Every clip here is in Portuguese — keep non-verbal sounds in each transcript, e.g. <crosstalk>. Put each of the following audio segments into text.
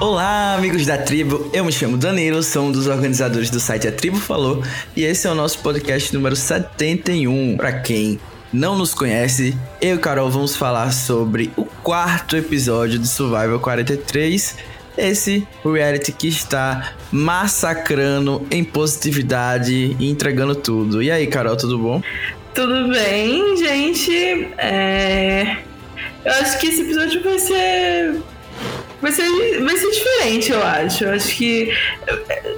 Olá, amigos da tribo. Eu me chamo Danilo, sou um dos organizadores do site A Tribo Falou e esse é o nosso podcast número 71. Para quem não nos conhece, eu e Carol vamos falar sobre o quarto episódio de Survival 43. Esse reality que está massacrando em positividade e entregando tudo. E aí, Carol, tudo bom? Tudo bem, gente. É... Eu acho que esse episódio vai ser vai ser, vai ser diferente, eu acho. Eu acho que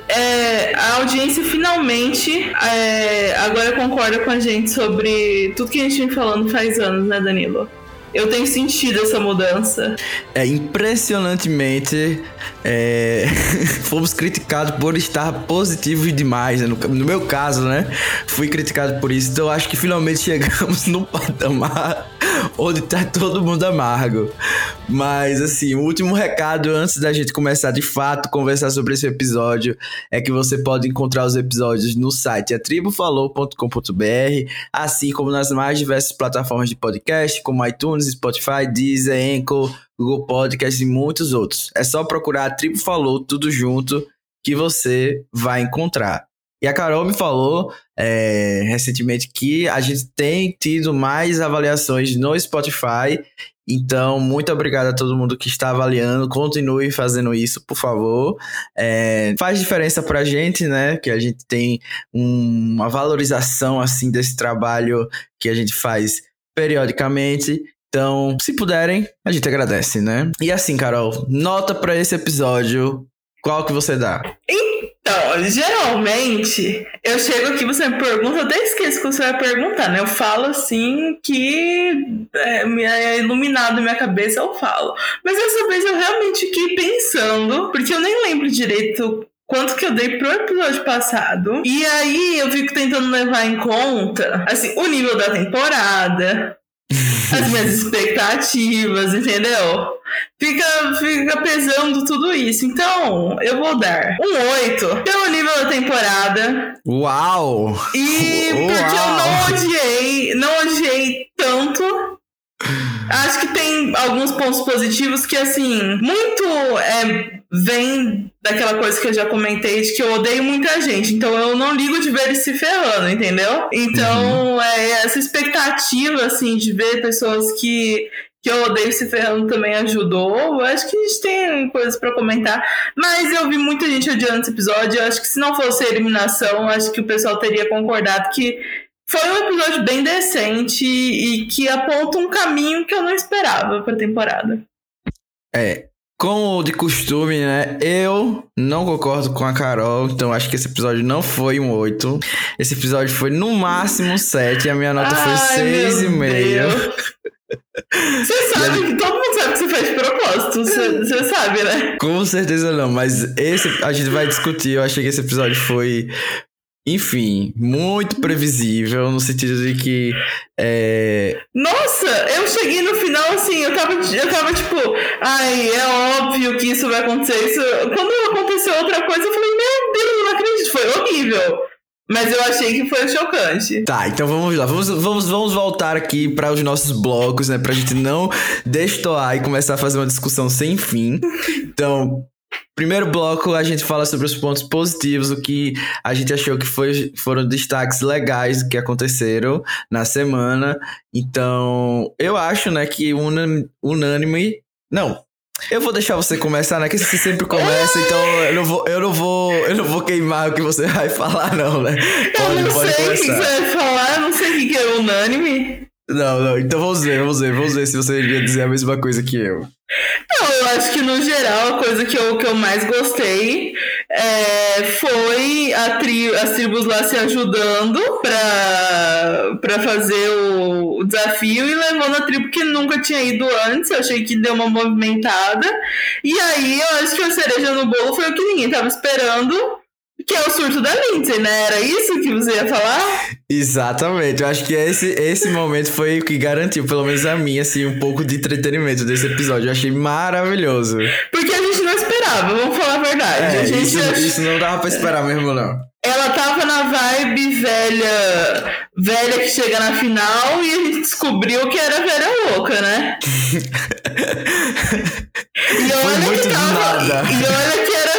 é, a audiência finalmente é, agora concorda com a gente sobre tudo que a gente vem falando faz anos, né, Danilo? Eu tenho sentido essa mudança. É impressionantemente. É... <laughs> Fomos criticados por estar positivos demais. Né? No, no, meu caso, né? Fui criticado por isso. Então acho que finalmente <laughs> chegamos no patamar onde tá todo mundo amargo. Mas, assim, o último recado antes da gente começar de fato conversar sobre esse episódio é que você pode encontrar os episódios no site atribufalou.com.br, assim como nas mais diversas plataformas de podcast, como iTunes, Spotify, Deezer, Anchor, Google Podcast e muitos outros. É só procurar a Tribo Falou tudo junto que você vai encontrar. E a Carol me falou é, recentemente que a gente tem tido mais avaliações no Spotify. Então, muito obrigado a todo mundo que está avaliando. Continue fazendo isso, por favor. É, faz diferença pra gente, né? Que a gente tem um, uma valorização assim desse trabalho que a gente faz periodicamente. Então, se puderem, a gente agradece, né? E assim, Carol, nota para esse episódio, qual que você dá? Então, geralmente, eu chego aqui, você me pergunta, eu até esqueço que você vai perguntar, né? Eu falo assim que é, é iluminado na minha cabeça, eu falo. Mas dessa vez eu realmente fiquei pensando, porque eu nem lembro direito quanto que eu dei pro episódio passado. E aí eu fico tentando levar em conta, assim, o nível da temporada, as minhas <laughs> expectativas, entendeu? Fica, fica pesando tudo isso. Então, eu vou dar um 8 pelo nível da temporada. Uau! E <laughs> porque Uau. eu não odiei, não odiei tanto Acho que tem alguns pontos positivos que, assim, muito é, vem daquela coisa que eu já comentei de que eu odeio muita gente. Então eu não ligo de ver eles se ferrando, entendeu? Então, uhum. é, essa expectativa, assim, de ver pessoas que que eu odeio se ferrando também ajudou. Eu acho que a gente tem coisas para comentar. Mas eu vi muita gente odiando esse episódio. Eu acho que se não fosse a eliminação, acho que o pessoal teria concordado que foi um episódio bem decente e que aponta um caminho que eu não esperava pra temporada. É, como de costume, né? Eu não concordo com a Carol, então acho que esse episódio não foi um 8. Esse episódio foi no máximo um 7 e a minha nota Ai, foi 6,5. Você <laughs> sabe que todo mundo sabe que você faz de propósito, você, você sabe, né? Com certeza não, mas esse a gente vai discutir. Eu achei que esse episódio foi enfim, muito previsível, no sentido de que. É... Nossa, eu cheguei no final assim, eu tava, eu tava tipo, ai, é óbvio que isso vai acontecer. Isso... Quando aconteceu outra coisa, eu falei, meu Deus, não acredito, foi horrível. Mas eu achei que foi chocante. Tá, então vamos lá. Vamos, vamos, vamos voltar aqui para os nossos blocos, né? Pra gente não destoar e começar a fazer uma discussão sem fim. Então, Primeiro bloco, a gente fala sobre os pontos positivos, o que a gente achou que foi, foram destaques legais que aconteceram na semana. Então, eu acho, né, que unânime. Não, eu vou deixar você começar, né? Que você sempre começa, então eu não vou, eu não vou, eu não vou queimar o que você vai <laughs> falar, não, né? Pode, eu não sei o que você vai falar, eu não sei o que é unânime. Não, não, então vamos ver, vamos ver, vamos ver se você iria dizer a mesma coisa que eu. Não, eu acho que no geral a coisa que eu, que eu mais gostei é, foi tri, as tribos lá se ajudando pra fazer o, o, desafio e levando a tribo que nunca tinha ido antes. Eu achei que deu uma movimentada. E aí eu acho que a cereja no bolo foi o que ninguém tava esperando que é o surto da Lindsay, né? Era isso que você ia falar? Exatamente. Eu acho que esse, esse momento foi o que garantiu, pelo menos a mim, assim, um pouco de entretenimento desse episódio. Eu achei maravilhoso. Porque a gente não esperava, vamos falar a verdade. É, a gente isso, isso não dava pra esperar mesmo, não. ela tava na vibe velha, velha que chega na final e a gente descobriu que era velha louca, né? <laughs> e olha Foi muito que tava, nada. E olha que era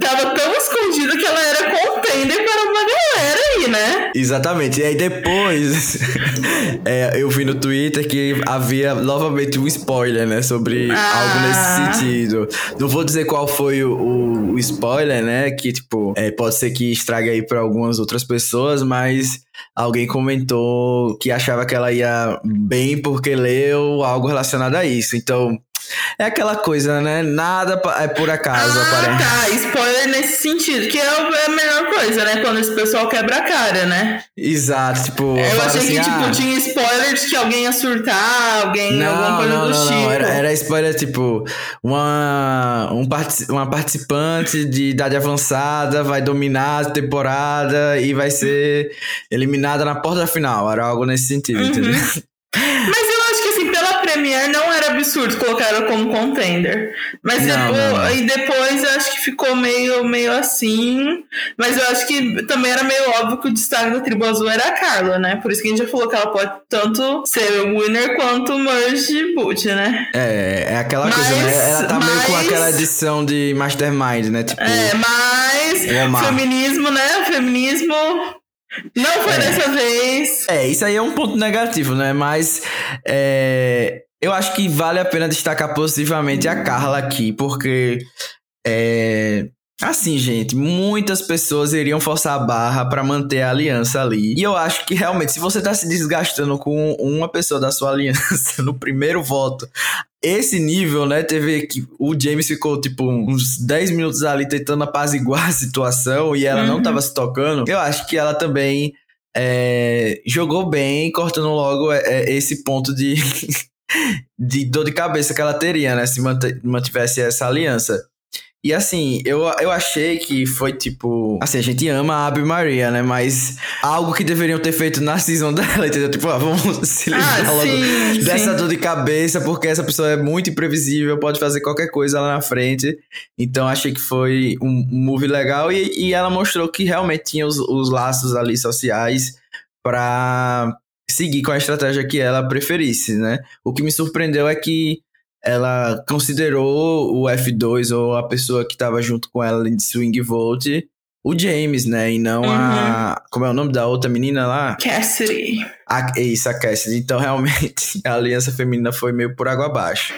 tava tão escondido que ela era contender para uma galera aí, né? Exatamente. E aí depois <laughs> é, eu vi no Twitter que havia novamente um spoiler, né? Sobre ah. algo nesse sentido. Não vou dizer qual foi o, o, o spoiler, né? Que, tipo, é, pode ser que estrague aí para algumas outras pessoas, mas alguém comentou que achava que ela ia bem porque leu algo relacionado a isso. Então, é aquela coisa, né? Nada é por acaso, ah, aparece. tá. Spoiler nesse sentido, que é, é a melhor coisa, né? Quando esse pessoal quebra a cara, né? Exato, tipo. Eu achei assim, que, tipo, ah, tinha spoiler de que alguém ia surtar, alguém, não, alguma coisa não, do não, tipo. Não, era, era spoiler, tipo, uma, um uma participante de idade avançada vai dominar a temporada e vai ser eliminada na porta final. Era algo nesse sentido, uhum. entendeu? Mas Premiere não absurdo colocar ela como contender. Mas não, depois, não, não. E depois eu acho que ficou meio, meio assim. Mas eu acho que também era meio óbvio que o destaque da tribo azul era a Carla, né? Por isso que a gente já falou que ela pode tanto ser o winner quanto o merge boot, né? É, é aquela mas, coisa, né? Ela tá mas, meio com aquela edição de Mastermind, né? Tipo, é, mas feminismo, né? Feminismo não foi é. dessa vez. É, isso aí é um ponto negativo, né? Mas é, eu acho que vale a pena destacar positivamente a Carla aqui, porque é, Assim, gente, muitas pessoas iriam forçar a barra para manter a aliança ali. E eu acho que realmente, se você tá se desgastando com uma pessoa da sua aliança <laughs> no primeiro voto, esse nível, né? Teve que o James ficou tipo uns 10 minutos ali tentando apaziguar a situação e ela uhum. não tava se tocando. Eu acho que ela também é, jogou bem, cortando logo é, é esse ponto de, <laughs> de dor de cabeça que ela teria, né? Se mantivesse essa aliança. E assim, eu, eu achei que foi tipo. Assim, a gente ama a Abby Maria, né? Mas algo que deveriam ter feito na season <laughs> dela, entendeu? Tipo, ah, vamos se livrar ah, logo sim, dessa sim. dor de cabeça, porque essa pessoa é muito imprevisível, pode fazer qualquer coisa lá na frente. Então achei que foi um, move legal e, e ela mostrou que realmente tinha os, os laços ali sociais para seguir com a estratégia que ela preferisse, né? O que me surpreendeu é que ela considerou o F2 ou a pessoa que estava junto com ela de Swing Vote o James, né? E não uhum. a. Como é o nome da outra menina lá? Cassidy. A, isso, a Cassidy. Então, realmente, <laughs> a aliança feminina foi meio por água abaixo.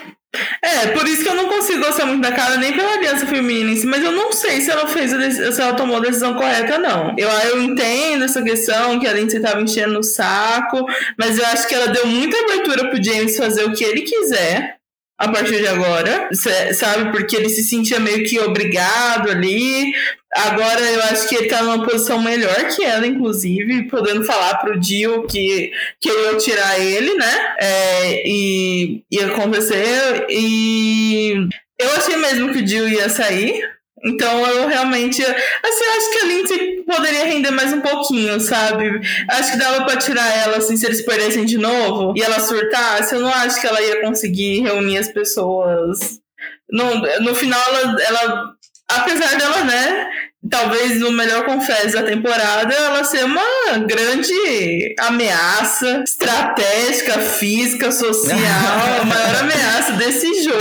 É, por isso que eu não consigo gostar muito da cara nem pela aliança feminina em si, mas eu não sei se ela fez se ela tomou a decisão correta, não. Eu, eu entendo essa questão que a Lindsay tava enchendo o saco, mas eu acho que ela deu muita abertura pro James fazer o que ele quiser a partir de agora, sabe? Porque ele se sentia meio que obrigado ali. Agora eu acho que ele tá numa posição melhor que ela, inclusive, podendo falar pro Dio que queria tirar ele, né? É, e ia acontecer. E eu achei mesmo que o Dio ia sair. Então eu realmente. Assim, acho que a Lindsay poderia render mais um pouquinho, sabe? Acho que dava pra tirar ela, assim, se eles perdessem de novo e ela surtasse. Eu não acho que ela ia conseguir reunir as pessoas. No, no final, ela, ela apesar dela, né, talvez no melhor confesso da temporada, ela ser uma grande ameaça estratégica, física, social, a maior ameaça desse jogo.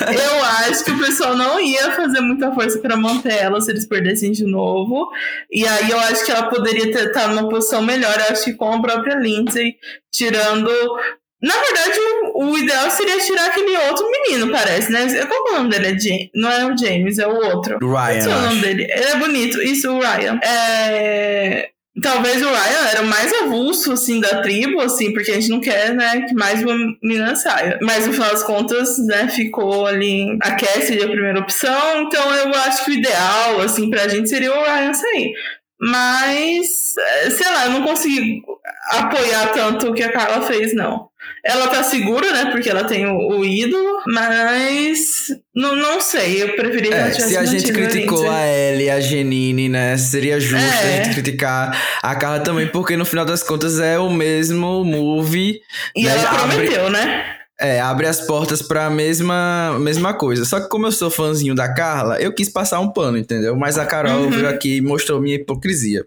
Eu acho que o pessoal não ia fazer muita força para manter ela se eles perdessem de novo. E aí eu acho que ela poderia estar tá numa posição melhor, eu acho que com a própria Lindsay, tirando na verdade, o, o, ideal seria tirar aquele outro menino, parece, né? Qual é o nome dele? É James. Não é o James, é o outro. Ryan. Qual é o nome dele? Ele é bonito. Isso, o Ryan. É... Talvez o Ryan era o mais avulso, assim, da tribo, assim, porque a gente não quer, né, que mais uma menina saia. Mas, no final das contas, né, ficou ali a Cassidy a primeira opção, então eu acho que o ideal, assim, pra gente seria o Ryan sair. Mas, é, sei lá, eu não consegui apoiar tanto o que a Carla fez, não. Ela tá segura, né? Porque ela tem o, o ídolo, mas não, não sei, eu preferia é, Se a gente criticou a Ellie e a Genine, né? Seria justo é. a gente criticar a Carla também, porque no final das contas é o mesmo movie. E né? ela prometeu, Abre... né? É, abre as portas pra mesma, mesma coisa. Só que como eu sou fãzinho da Carla, eu quis passar um pano, entendeu? Mas a Carol Uhum. veio aqui e mostrou minha hipocrisia.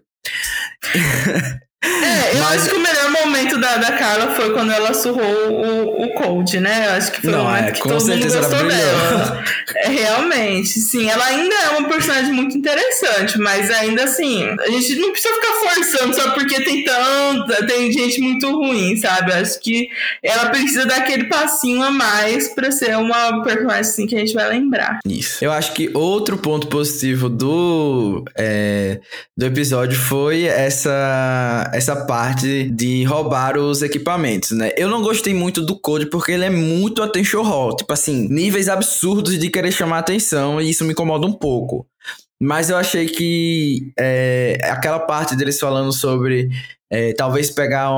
É, eu <laughs> Mas- acho que o melhor momento da, da Carla foi quando ela surrou o, o Cold, né? Eu acho que foi Não, o momento é, que todo mundo gostou dela. É, realmente, sim. Ela ainda é uma personagem muito interessante, mas ainda assim, a gente não precisa ficar forçando só porque tem tanta, tem gente muito ruim, sabe? Eu acho que ela precisa dar aquele passinho a mais pra ser uma personagem assim que a gente vai lembrar. Isso. Eu acho que outro ponto positivo do, é, do episódio foi essa, essa parte de roubar os equipamentos, né? Eu não gostei muito do Code porque ele é muito attention hall. Tipo assim, níveis absurdos de querer chamar atenção e isso me incomoda um pouco. Mas eu achei que é, aquela parte deles falando sobre é, talvez pegar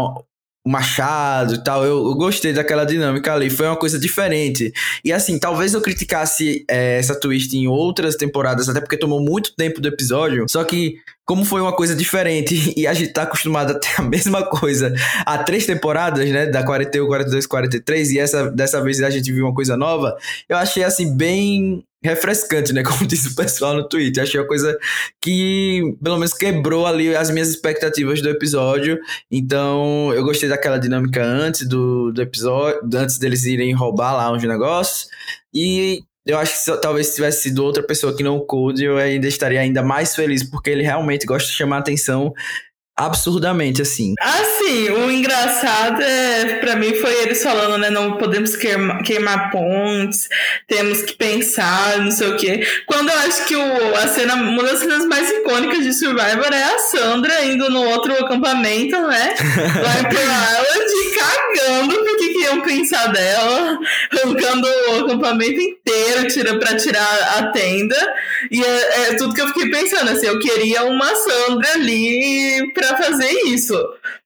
um machado e tal, eu, eu gostei daquela dinâmica ali. Foi uma coisa diferente. E assim, talvez eu criticasse é, essa twist em outras temporadas, até porque tomou muito tempo do episódio. Só que, como foi uma coisa diferente <laughs> e a gente tá acostumado a ter a mesma coisa há três temporadas, né? Da 41, 42, 43, e essa, dessa vez a gente viu uma coisa nova, eu achei assim, bem refrescante, né? <laughs> Como disse o pessoal no Twitter. Achei uma coisa que, pelo menos, quebrou ali as minhas expectativas do episódio. Então, eu gostei daquela dinâmica antes do, do episódio, antes deles irem roubar lá uns negócios. E eu acho que se, talvez se tivesse sido outra pessoa que não o Code, eu ainda estaria ainda mais feliz, porque ele realmente gosta de chamar atenção absurdamente, assim. Assim, o engraçado é, pra mim foi eles falando, né? Não podemos queimar, queimar pontes, temos que pensar, não sei o quê. Quando eu acho que o, a cena, uma das cenas mais icônicas de Survivor é a Sandra indo no outro acampamento, né? <laughs> Lá em Pearl Island, cagando porque que iam pensar dela, arrancando o acampamento inteiro tira, pra tirar a tenda. E é, é tudo que eu fiquei pensando, assim, eu queria uma Sandra ali pra fazer isso.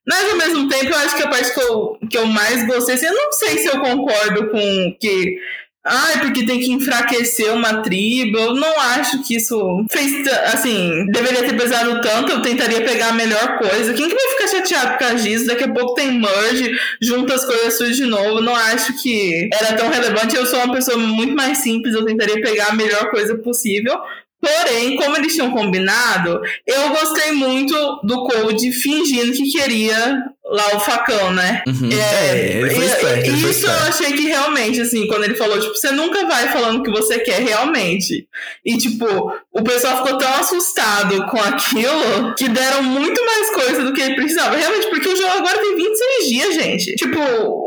Mas ao mesmo tempo, eu acho que a parte que eu, que eu mais gostei, assim, eu não sei se eu concordo com que. Ai, porque tem que enfraquecer uma tribo. Eu não acho que isso fez, assim, deveria ter pesado tanto. Eu tentaria pegar a melhor coisa. Quem que vai ficar chateado por causa disso? Daqui a pouco tem merge, junta as coisas suas de novo. Eu Não acho que era tão relevante. Eu sou uma pessoa muito mais simples. Eu tentaria pegar a melhor coisa possível. Porém, como eles tinham combinado, eu gostei muito do Code fingindo que queria lá o facão, né? Uhum. É, É, ele e- esperto, ele e foi isso eu achei que realmente, assim, quando ele falou, tipo, você nunca vai falando o que você quer realmente. E, tipo, o pessoal ficou tão assustado com aquilo que deram muito mais coisa do que ele precisava. Realmente, porque o jogo agora tem 26 dias, gente. Tipo,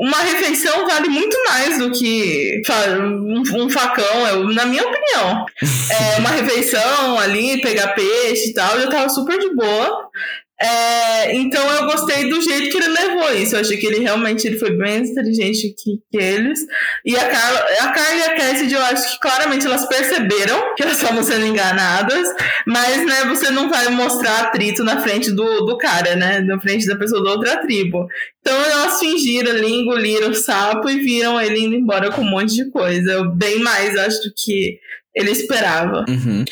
uma refeição vale muito mais do que um, um facão, eu- na minha opinião. <laughs> É, uma refeição ali, pegar peixe e tal, já tava super de boa. É, então eu gostei do jeito que ele levou isso. Eu achei que ele realmente ele foi bem inteligente que, que eles. E a Carla, a Carla e a Cassidy, eu acho que claramente elas perceberam que elas estavam sendo enganadas, mas né, você não vai mostrar atrito na frente do, do cara, né? Na frente da pessoa da outra tribo. Então elas fingiram ali, engoliram o sapo e viram ele indo embora com um monte de coisa. Bem mais, acho, do que ele esperava. Uhum.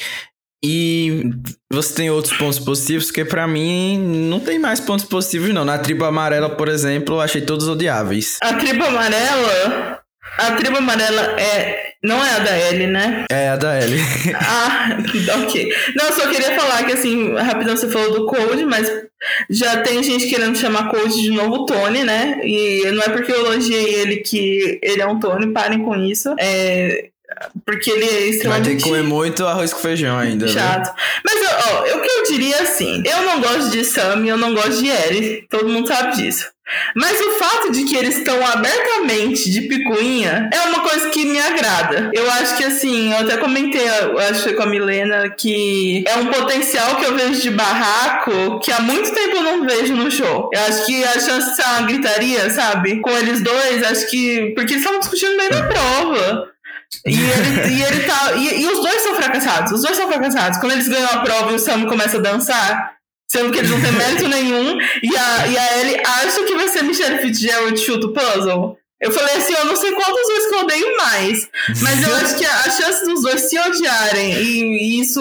E você tem outros pontos positivos, que pra mim não tem mais pontos positivos, não. Na tribo amarela, por exemplo, eu achei todos odiáveis. A tribo amarela. A tribo amarela é. Não é a da Ellie, né? É a da Ellie. <laughs> Ah, <laughs> ok. Não, eu só queria falar que, assim, rapidão você falou do Code, mas já tem gente querendo chamar Code de novo Tony, né? E não é porque eu elogiei ele que ele é um Tony, parem com isso. É. Porque ele é Vai ter extremamente que comer muito arroz com feijão ainda. né? chato. Mas, ó, ó, o que eu diria assim, eu não gosto de Sam e eu não gosto de Ellie, todo mundo sabe disso. Mas o fato de que eles estão abertamente de picuinha é uma coisa que me agrada. Eu acho que assim, eu até comentei, eu acho com a Milena, que é um potencial que eu vejo de barraco que há muito tempo eu não vejo no show. Eu acho que a chance de ser uma gritaria, sabe? Com eles dois, acho que. Porque eles estavam discutindo bem na prova. E ele, e ele tá. E, e os dois são fracassados. Os dois são fracassados. Quando eles ganham a prova e o Sam começa a dançar, sendo que eles não têm mérito nenhum, e a, e a Ellie acha que vai ser Michelle Fitzgerald chuta o puzzle. Eu falei assim, eu não sei qual dos dois que eu odeio mais. Mas eu acho que a, a chance dos dois se odiarem e, e isso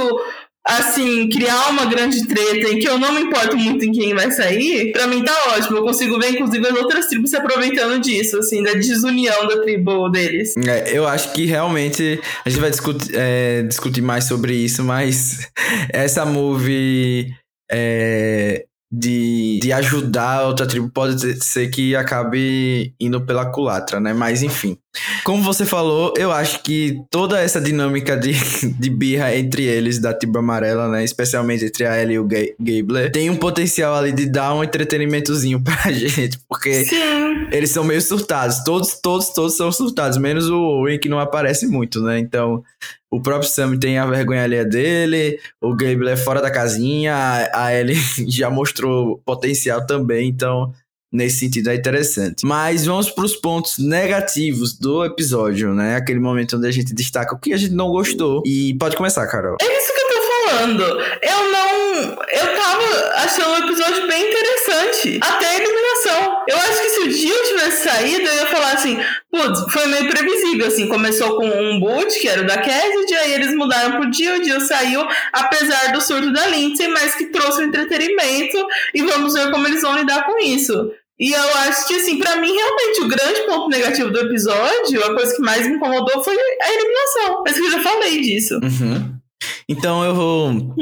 assim, criar uma grande treta em que eu não me importo muito em quem vai sair, pra mim tá ótimo. Eu consigo ver, inclusive, as outras tribos se aproveitando disso, assim, da desunião da tribo deles. É, eu acho que realmente a gente vai discutir, é, discutir mais sobre isso, mas <laughs> essa movie. É, de, de ajudar a outra tribo pode ser que acabe indo pela culatra, né? Mas enfim. Como você falou, eu acho que toda essa dinâmica de, <laughs> de birra entre eles da tribo amarela, né? Especialmente entre a Ellie e o Gabler, tem um potencial ali de dar um entretenimentozinho pra <laughs> gente, porque Sim. eles são meio surtados. Todos, todos, todos são surtados, menos o Owen que não aparece muito, né? Então, o próprio Sam tem a vergonha alheia dele, o Gable é fora da casinha, a Ellie <laughs> já mostrou potencial também, então nesse sentido é interessante. Mas vamos para os pontos negativos do episódio, né? Aquele momento onde a gente destaca o que a gente não gostou. E pode começar, Carol. É isso que eu tô falando. Eu não. Eu tava achando o episódio bem interessante. Até a eliminação. Eu acho que se o Dio tivesse saído, eu ia falar assim: putz, foi meio previsível. Assim, começou com um boot, que era o da Cassidy, aí eles mudaram pro Dio, o Dio saiu, apesar do surto da Lindsay, mas que trouxe o entretenimento. E vamos ver como eles vão lidar com isso. E eu acho que, assim, pra mim, realmente, o grande ponto negativo do episódio, a coisa que mais me incomodou foi a eliminação. Mas que eu já falei disso. Uhum. Então eu vou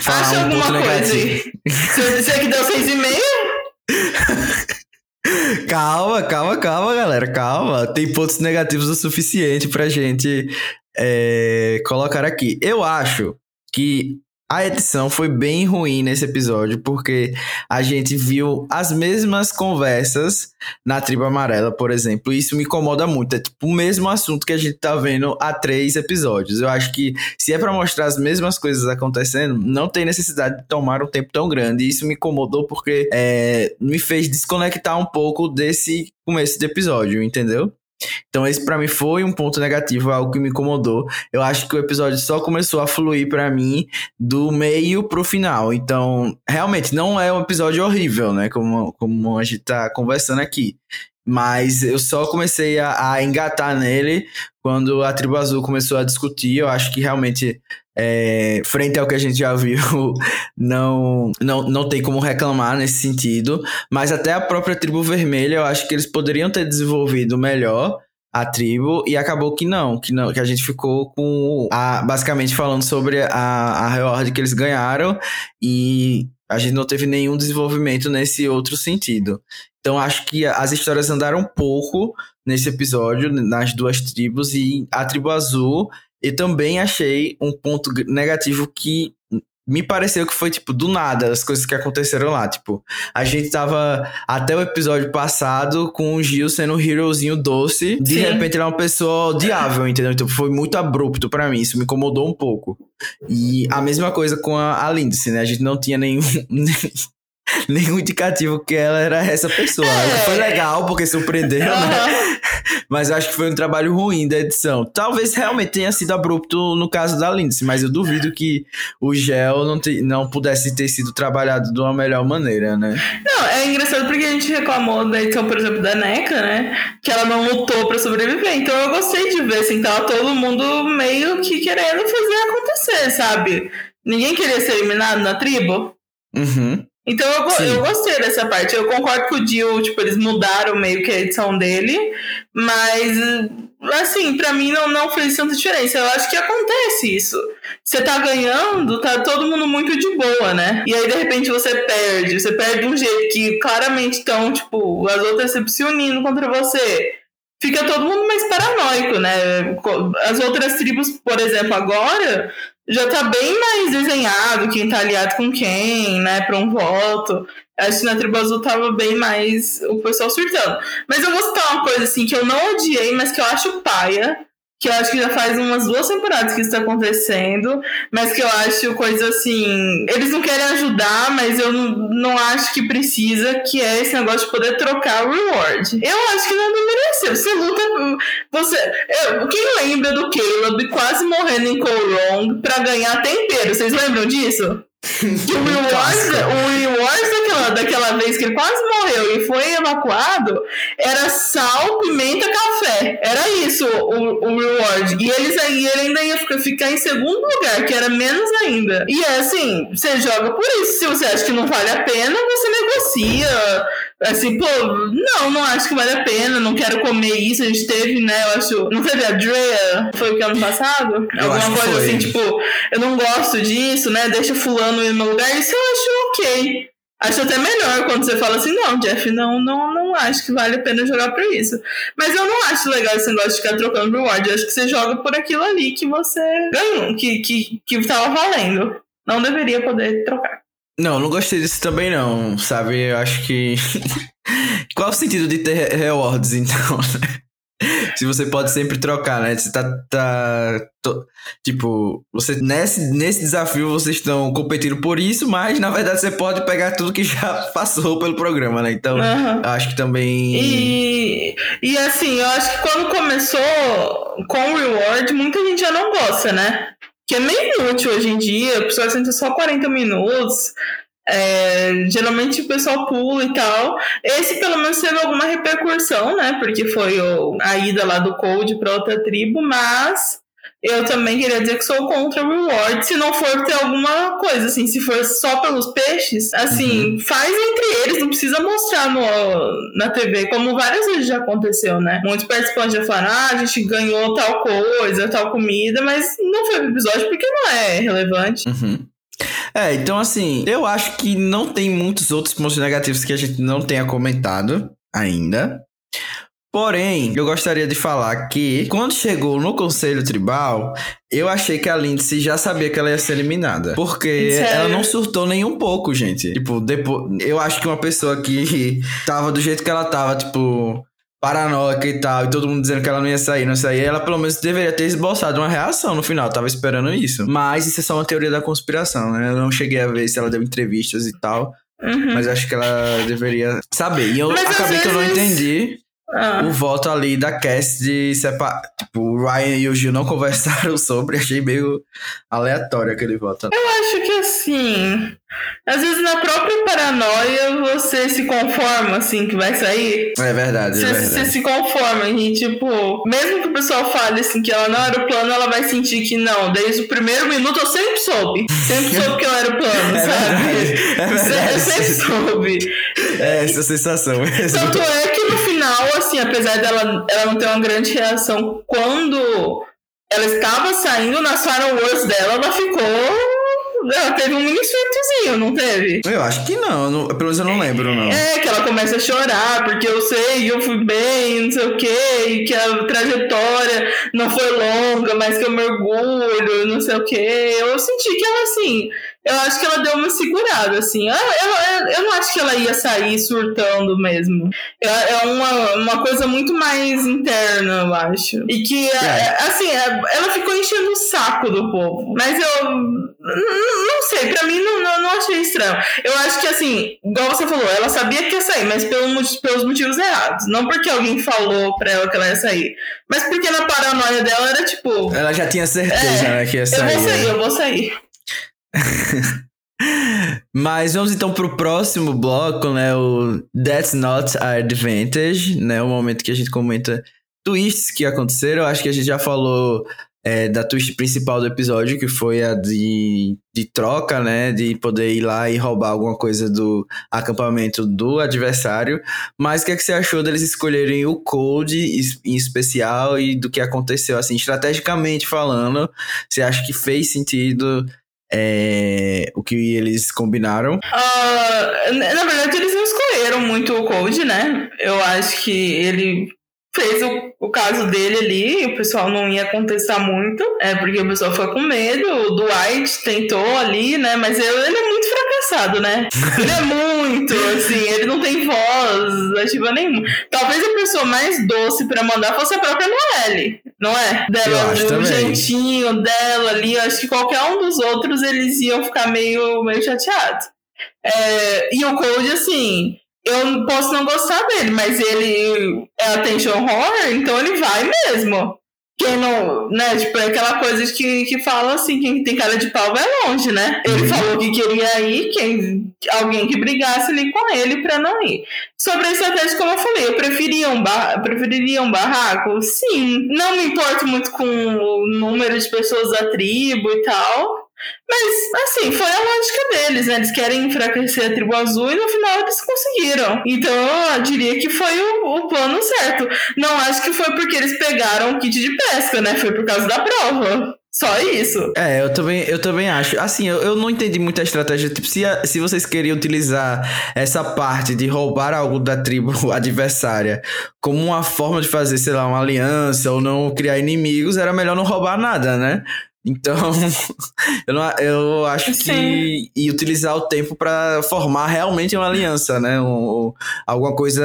falar Acha um alguma ponto coisa negativo. aí? Você, você que deu seis e meio? <laughs> Calma, calma, calma, galera, calma. Tem pontos negativos o suficiente pra gente é, colocar aqui. Eu acho que a edição foi bem ruim nesse episódio, porque a gente viu as mesmas conversas na tribo amarela, por exemplo. E isso me incomoda muito. É tipo o mesmo assunto que a gente tá vendo há três episódios. Eu acho que se é pra mostrar as mesmas coisas acontecendo, não tem necessidade de tomar um tempo tão grande. E isso me incomodou porque é, me fez desconectar um pouco desse começo de episódio, entendeu? Então esse pra mim foi um ponto negativo, algo que me incomodou. Eu acho que o episódio só começou a fluir pra mim do meio pro final. Então, realmente não é um episódio horrível, né, como como a gente tá conversando aqui. Mas eu só comecei a, a engatar nele quando a Tribo Azul começou a discutir. Eu acho que realmente, é, frente ao que a gente já viu, <laughs> não, não, não tem como reclamar nesse sentido. Mas até a própria Tribo Vermelha, eu acho que eles poderiam ter desenvolvido melhor a tribo e acabou que não, que não, que a gente ficou com a, basicamente falando sobre a, a reward que eles ganharam e a gente não teve nenhum desenvolvimento nesse outro sentido. Então acho que as histórias andaram um pouco nesse episódio, nas duas tribos, e a tribo azul, e também achei um ponto negativo que me pareceu que foi, tipo, do nada as coisas que aconteceram lá. Tipo, a gente tava até o episódio passado com o Gil sendo um herozinho doce. De Sim. repente ele é uma pessoa odiável, entendeu? Então foi muito abrupto pra mim. Isso me incomodou um pouco. E a mesma coisa com a, a Lindsay, né? A gente não tinha nenhum. <laughs> <laughs> nenhum indicativo que ela era essa pessoa. É. Foi legal, porque surpreendeu, né? Aham. Mas eu acho que foi um trabalho ruim da edição. Talvez realmente tenha sido abrupto no caso da Lindsay, mas eu duvido que o gel não, te- não pudesse ter sido trabalhado de uma melhor maneira, né? Não, é engraçado porque a gente reclamou da edição, por exemplo, da NECA, né? Que ela não lutou pra sobreviver. Então eu gostei de ver, assim, tava todo mundo meio que querendo fazer acontecer, sabe? Ninguém queria ser eliminado na tribo. Uhum. Então eu, Sim. eu gostei dessa parte. Eu concordo com o Dio, tipo, eles mudaram meio que a edição dele, mas assim, pra mim não, não fez tanta diferença. Eu acho que acontece isso. Você tá ganhando, tá todo mundo muito de boa, né? E aí de repente você perde. Você perde de um jeito que claramente estão, tipo, as outras se unindo contra você. Fica todo mundo mais paranoico, né? As outras tribos, por exemplo, agora já tá bem mais desenhado quem tá aliado com quem, né, pra um voto. Acho que na Tribo Azul tava bem mais o pessoal surtando. Mas eu vou citar uma coisa assim que eu não odiei, mas que eu acho paia. Que eu acho que já faz umas duas temporadas que isso tá acontecendo. Mas que eu acho coisa assim. Eles não querem ajudar, mas eu não, acho que precisa, que é esse negócio de poder trocar o reward. Eu acho que não deveria ser. Você luta. Você. eu- quem lembra do Caleb quase morrendo em Colong pra ganhar tempero? Vocês lembram disso? Que o reward daquela, daquela vez que ele quase morreu e foi evacuado era sal, pimenta, café. Era isso o, o reward. E eles aí ele ainda ia ficar, em segundo lugar, que era menos ainda. E é assim, você joga por isso. Se você acha que não vale a pena, você negocia Assim, pô, não, não acho que vale a pena, não quero comer isso. A gente teve, né? Eu acho. Não teve a Drea? Foi o que ano passado? Eu Alguma coisa assim, tipo, eu não gosto disso, né? Deixa fulano no meu lugar. Isso eu acho ok. Acho até melhor quando você fala assim, não, Jeff, não, não, não acho que vale a pena jogar por isso. Mas eu não acho legal esse negócio de ficar trocando reward. Eu acho que você joga por aquilo ali que você ganhou, que, que, que tava valendo. Não deveria poder trocar. Não, não gostei disso também não, sabe? Eu acho que. <laughs> Qual o sentido de ter rewards, então, né? <laughs> Se você pode sempre trocar, né? Você tá. tá to... tipo, você nesse, nesse desafio vocês estão competindo por isso, mas na verdade você pode pegar tudo que já <laughs> passou pelo programa, né? Então, Aham. acho que também. E, e assim, eu acho que quando começou com o reward, muita gente já não gosta, né? Que é meio inútil hoje em dia, a pessoa senta só 40 minutos. É, geralmente o pessoal pula e tal. Esse pelo menos teve alguma repercussão, né? Porque foi o- a ida lá do Code para outra tribo, mas eu também queria dizer que sou contra o reward. Se não for ter alguma coisa, assim, se for só pelos peixes, assim, faz entre eles, não precisa mostrar no, na TV, como várias vezes já aconteceu, né? Muitos participantes já falaram, ah, a gente ganhou tal coisa, tal comida, mas não foi pro episódio porque não é relevante. Uhum. É, então assim, eu acho que não tem muitos outros pontos negativos que a gente não tenha comentado ainda. Porém, eu gostaria de falar que quando chegou no Conselho Tribal, eu achei que a Lindsay já sabia que ela ia ser eliminada. Porque Sério? ela não surtou nem um pouco, gente. Tipo, depois. Eu acho que uma pessoa que <laughs> tava do jeito que ela tava, tipo, paranoica e tal, e todo mundo dizendo que ela não ia sair, não ia sair, ela pelo menos deveria ter esboçado uma reação no final, tava esperando isso. Mas isso é só uma teoria da conspiração, né? Eu não cheguei a ver se ela deu entrevistas e tal, Uhum. mas acho que ela deveria saber. E eu Mas acabei que eu não vezes- entendi Ah. o voto ali da Cass de separar. Tipo, o Ryan e o Gil não conversaram sobre, achei meio aleatório aquele voto. Eu acho que assim, às vezes na própria paranoia você se conforma assim que vai sair. É verdade, é Você, verdade. você se conforma e, tipo, mesmo que o pessoal fale assim que ela não era o plano, ela vai sentir que não. Desde o primeiro minuto eu sempre soube. Sempre soube que eu era o plano, <laughs> É sabe? verdade, é verdade. Eu sempre soube. É essa sensação mesmo. Tanto é que no final, assim, apesar dela ela não ter uma grande reação quando ela estava saindo nas Final Wars dela, ela ficou. Ela teve um mini surtozinho, não teve? Eu acho que não, não- pelo menos eu não lembro, não. É, que ela começa a chorar, porque eu sei que eu fui bem, não sei o quê, e que a trajetória não foi longa, mas que eu me orgulho, não sei o quê. Eu senti que ela, assim, eu acho que ela deu uma segurada, assim. Eu, eu, eu não acho que ela ia sair surtando mesmo. É, é uma, uma coisa muito mais interna, eu acho. E que, é, É. assim, é, ela ficou enchendo o saco do povo. Mas eu não sei, pra mim não, não, não achei estranho. Eu acho que, assim, igual você falou, ela sabia que ia sair, mas pelo, pelos motivos errados. Não porque alguém falou pra ela que ela ia sair. Mas porque na paranoia dela era tipo. Ela já tinha certeza, É, né, que ia Eu sair. vou sair, né? eu vou sair. <laughs> Mas vamos então pro próximo bloco, né? O That's Not a Advantage, né? O momento que a gente comenta twists que aconteceram. Acho que a gente já falou é, da twist principal do episódio, que foi a de, de troca, né? De poder ir lá e roubar alguma coisa do acampamento do adversário. Mas o que, é que você achou deles escolherem o es- em especial e do que aconteceu, assim, estrategicamente falando? Você acha que fez sentido é, o que eles combinaram? Ah, na verdade, eles não escolheram muito o Code, né? Eu acho que ele fez o, o caso dele ali, o pessoal não ia contestar muito, é porque o pessoal foi com medo. O Dwight tentou ali, né? Mas ele é muito fracassado, né? Ele é muito, assim, ele não tem voz ativa nenhuma. Talvez a pessoa mais doce pra mandar fosse a própria Noelle, não é? Eu Dela, do também. jeitinho dela ali, eu acho que qualquer um dos outros eles iam ficar meio, meio chateados. É, e o Code, assim, eu posso não gostar dele, mas ele é attention horror, então ele vai mesmo. Quem não, né, tipo, é aquela coisa que, que fala assim, quem tem cara de pau vai longe, né? Ele uhum. falou que queria ir, quem, alguém que brigasse ali com ele pra não ir. Sobre a estratégia, como eu falei, eu preferia um, bar, preferiria um barraco? Sim. Não me importo muito com o número de pessoas da tribo e tal. Mas, assim, foi a lógica deles, né? Eles querem enfraquecer a tribo azul e no final eles conseguiram. Então, eu diria que foi o, o plano certo. Não acho que foi porque eles pegaram o kit de pesca, né? Foi por causa da prova. Só isso. É, eu também, eu também acho. Assim, eu, eu não entendi muito a estratégia. Tipo, se, a, se vocês queriam utilizar essa parte de roubar algo da tribo <laughs> adversária como uma forma de fazer, sei lá, uma aliança ou não criar inimigos, era melhor não roubar nada, né? Então, <laughs> eu, não, eu acho Sim. que e utilizar o tempo para formar realmente uma aliança, né? Um, alguma coisa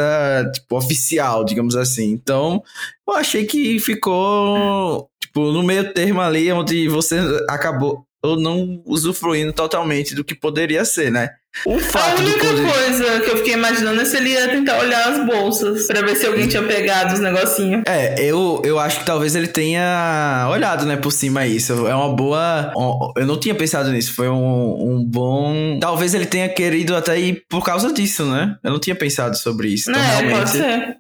tipo oficial, digamos assim. Então, eu achei que ficou tipo no meio termo ali onde você acabou ou não usufruindo totalmente do que poderia ser, né? O fato a única poder... coisa que eu fiquei imaginando é se ele ia tentar olhar as bolsas para ver se alguém tinha pegado os negocinhos. É, eu, eu acho que talvez ele tenha olhado, né, por cima isso. É uma boa. Eu não tinha pensado nisso. Foi um, um bom. Talvez ele tenha querido até ir por causa disso, né? Eu não tinha pensado sobre isso. Então, é, realmente... pode ser.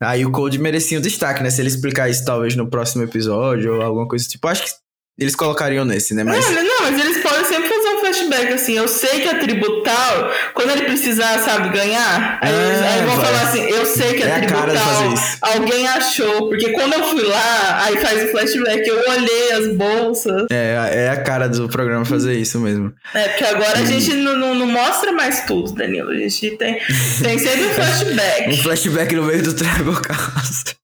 Aí o Code merecia um destaque, né? Se ele explicar isso talvez no próximo episódio ou alguma coisa tipo. Acho que eles colocariam nesse, né? Mas... Não, não, mas eles podem sempre fazer um flashback assim. Eu sei que a tribo tal, quando ele precisar, sabe, ganhar, aí, ah, aí vão falar assim: eu sei que a é tribo a tal, alguém achou. Porque quando eu fui lá, aí faz o flashback, eu olhei as bolsas. É, é a cara do programa fazer isso mesmo. É, porque agora a gente não, não, não, mostra mais tudo, Danilo. A gente tem, tem sempre um <laughs> flashback. um flashback no meio do Tribal Chaos.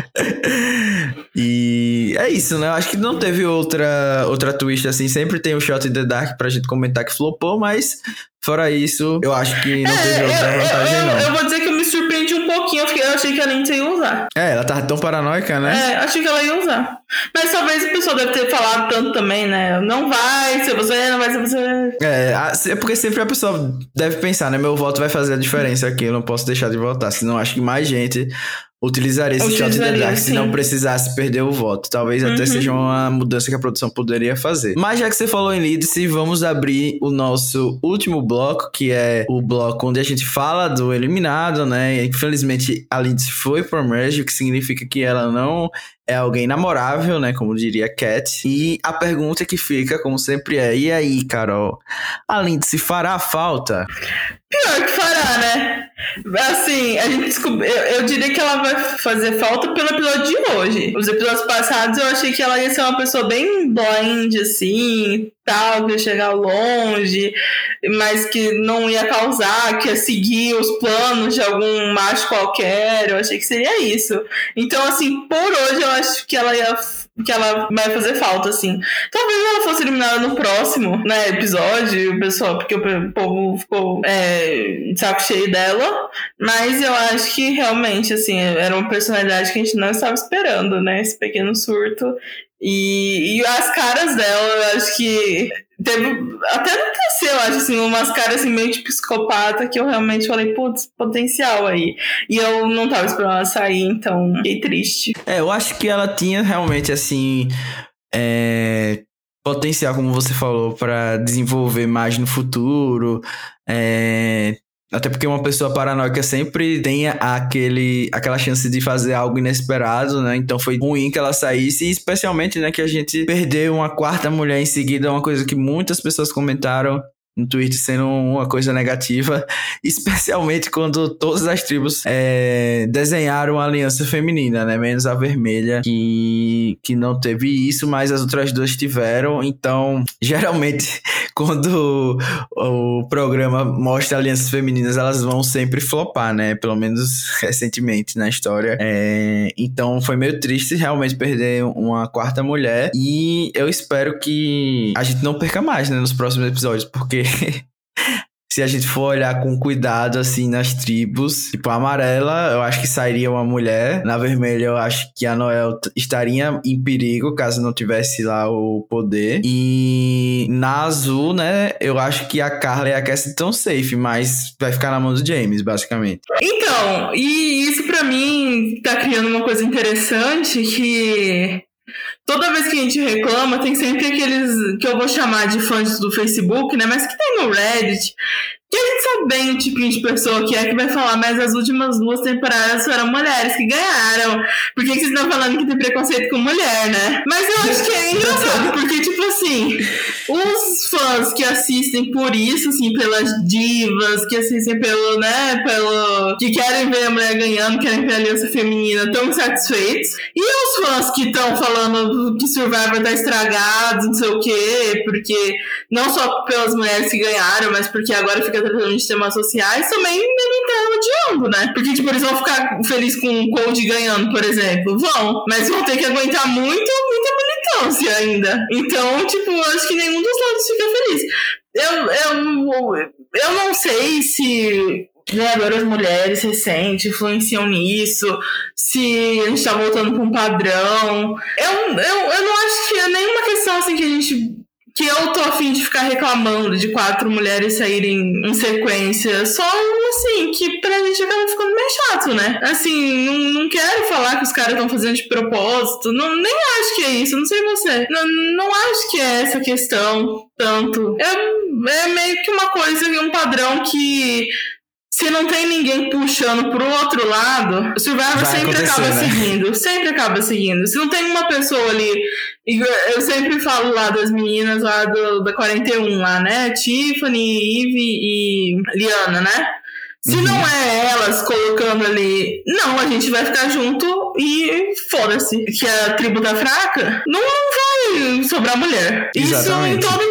<laughs> e é isso, né? Eu acho que não teve outra, outra twist assim. Sempre tem o Shot in the Dark pra gente comentar que flopou, mas fora isso, eu acho que não é, teve outra eu, vantagem, eu, não. Eu vou dizer que eu me surpreendi um pouquinho. Eu, achei que a Lindsay usar. É, ela tava tão paranoica, né? É, achei que ela ia usar. Mas talvez o pessoal deve ter falado tanto também, né? Não vai ser você, não vai ser você. É, é porque sempre a pessoa deve pensar, né? Meu voto vai fazer a diferença aqui, eu não posso deixar de votar. Senão acho que mais gente utilizaria esse shot the dark se não precisasse perder o voto. Talvez uhum. até seja uma mudança que a produção poderia fazer. Mas já que você falou em Leadse, vamos abrir o nosso último bloco, que é o bloco onde a gente fala do eliminado, né? Infelizmente a Lindsay foi pro merge, o que significa que ela não é alguém namorável, né? Como diria Cat. E a pergunta que fica, como sempre, é: e aí, Carol? A Lindsay fará falta? Pior que fará, né? Assim, a gente descobriu. Eu, eu, diria que ela vai fazer falta pelo episódio de hoje. Os episódios passados eu achei que ela ia ser uma pessoa bem blind, assim, tal, que ia chegar longe, mas que não ia causar, que ia seguir os planos de algum macho qualquer. Eu achei que seria isso. Então, assim, por hoje eu acho que ela ia que ela vai fazer falta, assim. Talvez ela fosse eliminada no próximo, né, episódio, o pessoal, porque o povo ficou é, de saco cheio dela. Mas eu acho que realmente, assim, era uma personalidade que a gente não estava esperando, né? Esse pequeno surto. E, e as caras dela, eu acho que teve. Até no TC, eu acho, assim, umas caras assim, meio de psicopata que eu realmente falei, putz, potencial aí. E eu não tava esperando ela sair, então fiquei triste. É, eu acho que ela tinha realmente, assim. É, potencial, como você falou, para desenvolver mais no futuro. É, até porque uma pessoa paranoica sempre tem aquele, aquela chance de fazer algo inesperado, né? Então foi ruim que ela saísse, e especialmente, né, que a gente perdeu uma quarta mulher em seguida, uma coisa que muitas pessoas comentaram no Twitter sendo uma coisa negativa, <laughs> especialmente quando todas as tribos é, desenharam aliança feminina, né? Menos a vermelha, que, que não teve isso, mas as outras duas tiveram. Então, <laughs> geralmente, <laughs> quando o, o programa mostra alianças femininas, elas vão sempre flopar, né? Pelo menos recentemente na história. É, então, foi meio triste realmente perder uma quarta mulher. E eu espero que a gente não perca mais, né? Nos próximos episódios, porque <laughs> se a gente for olhar com cuidado, assim, nas tribos, tipo, a amarela, eu acho que sairia uma mulher. Na vermelha, eu acho que a Noel estaria em perigo caso não tivesse lá o poder. E na azul, né, eu acho que a Carla e a Cassie estão safe, mas vai ficar na mão do James, basicamente. Então, e isso para mim tá criando uma coisa interessante que toda vez que a gente reclama, tem sempre aqueles que eu vou chamar de fãs do Facebook, né? Mas que tem no Reddit, e a gente sabe bem o tipinho de pessoa que é que vai falar, mas as últimas duas temporadas foram mulheres que ganharam. Por que, que vocês estão falando que tem preconceito com mulher, né? Mas eu acho que é engraçado, porque, tipo assim, os fãs que assistem por isso, assim, pelas divas, que assistem pelo, né, pelo. que querem ver a mulher ganhando, querem ver a aliança feminina, estão satisfeitos. E os fãs que estão falando que Survivor tá estragado, não sei o quê, porque não só pelas mulheres que ganharam, mas porque agora fica tratando de temas sociais, também devem estar odiando, né? Porque, tipo, eles vão ficar felizes com o Cold ganhando, por exemplo. Vão, mas vão ter que aguentar muito, muita militância ainda. Então, tipo, acho que nenhum dos lados fica feliz. Eu, eu, eu não sei se ganhadoras mulheres recentes influenciam nisso, se a gente tá voltando pra um padrão. Eu, eu, eu não acho que é nenhuma questão assim que a gente que eu tô afim de ficar reclamando de quatro mulheres saírem em sequência. Só assim, que pra gente acaba ficando meio chato, né? Assim, não, não quero falar que os caras estão fazendo de propósito. Não, nem acho que é isso, não sei você. Não, não acho que é essa questão tanto. É, é meio que uma coisa, um padrão que se não tem ninguém puxando pro outro lado, o Survivor sempre acaba né? seguindo. Sempre acaba seguindo. Se não tem uma pessoa ali. Eu sempre falo lá das meninas lá do, da 41 lá, né? Tiffany, Eve e Liana, né? Se uhum. não é elas colocando ali, não, a gente vai ficar junto e foda-se. Que a tribo tá fraca, não vai sobrar mulher. Exatamente. Isso em toda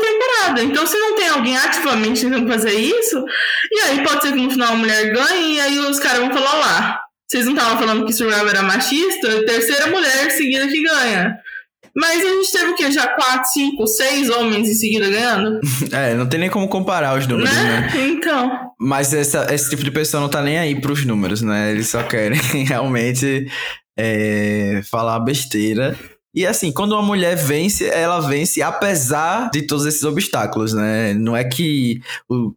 temporada. Então, se não tem alguém ativamente tentando fazer isso, e aí pode ser que no final a mulher ganhe, e aí os caras vão falar lá. Vocês não estavam falando que Survivor era machista? Terceira mulher seguida que ganha. Mas a gente teve o quê? Já quatro, cinco, seis homens em seguida ganhando? <laughs> É, não tem nem como comparar os números, né? né? Então. Mas essa, esse tipo de pessoa não tá nem aí pros números, né? Eles só querem <laughs> realmente é, falar besteira. E assim, quando uma mulher vence, ela vence apesar de todos esses obstáculos, né? Não é que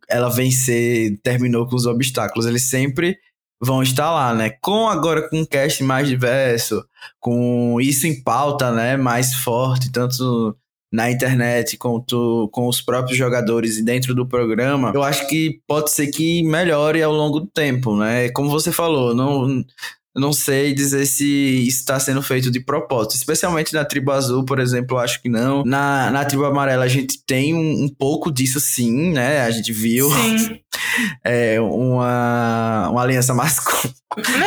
ela vencer terminou com os obstáculos, eles sempre vão estar lá, né? Com agora com um cast mais diverso, com isso em pauta, né? Mais forte, tanto na internet quanto com os próprios jogadores e dentro do programa, eu acho que pode ser que melhore ao longo do tempo, né? Como você falou, não não sei dizer se está sendo feito de propósito. Especialmente na tribo azul, por exemplo, eu acho que não. Na, na tribo amarela a gente tem um, um pouco disso sim, né? A gente viu <laughs> é, uma, uma aliança masculina.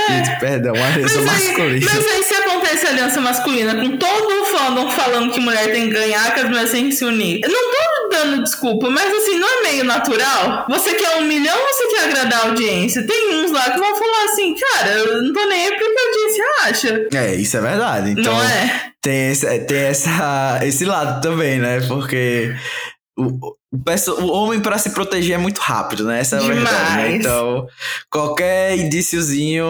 É. Perdão, uma aliança mas aí, masculina. Mas aí se acontece aliança masculina com todo o fandom falando que mulher tem que ganhar, que as mulheres têm que se unir. Eu não tô dando desculpa, mas assim, não é meio natural? Você quer um milhão ou você quer agradar a audiência? Tem uns lá que vão falar assim, cara, eu não tô nem aí porque a audiência acha. É, isso é verdade. Então, não é? Tem, esse, tem essa, esse lado também, né? Porque o, o, o homem para se proteger é muito rápido, né? Essa é a Demais. verdade. Né? Então, qualquer indíciozinho,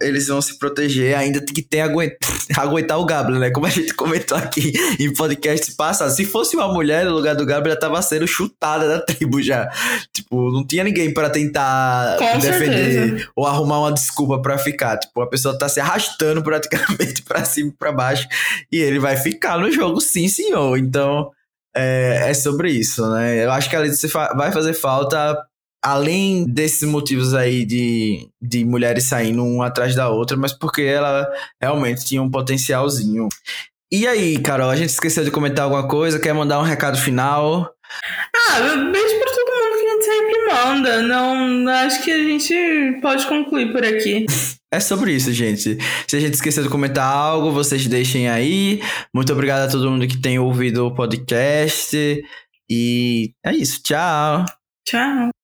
eles vão se proteger, ainda tem que ter aguentar, <laughs> aguentar o Gabriel, né? Como a gente comentou aqui em podcast passado. Se fosse uma mulher no lugar do Gabriel, ela tava sendo chutada da tribo já. Tipo, não tinha ninguém para tentar Com defender certeza. ou arrumar uma desculpa para ficar. Tipo, a pessoa tá se arrastando praticamente <laughs> para cima e pra baixo e ele vai ficar no jogo, sim, senhor. Então é, é sobre isso, né? Eu acho que a Alice vai fazer falta além desses motivos aí de, de mulheres saindo uma atrás da outra, mas porque ela realmente tinha um potencialzinho. E aí, Carol, a gente esqueceu de comentar alguma coisa? Quer mandar um recado final? Ah, beijo pra todo mundo que a gente manda. Não, acho que a gente pode concluir por aqui. É sobre isso, gente. Se a gente esqueceu de comentar algo, vocês deixem aí. Muito obrigado a todo mundo que tem ouvido o podcast. E é isso. Tchau. Tchau.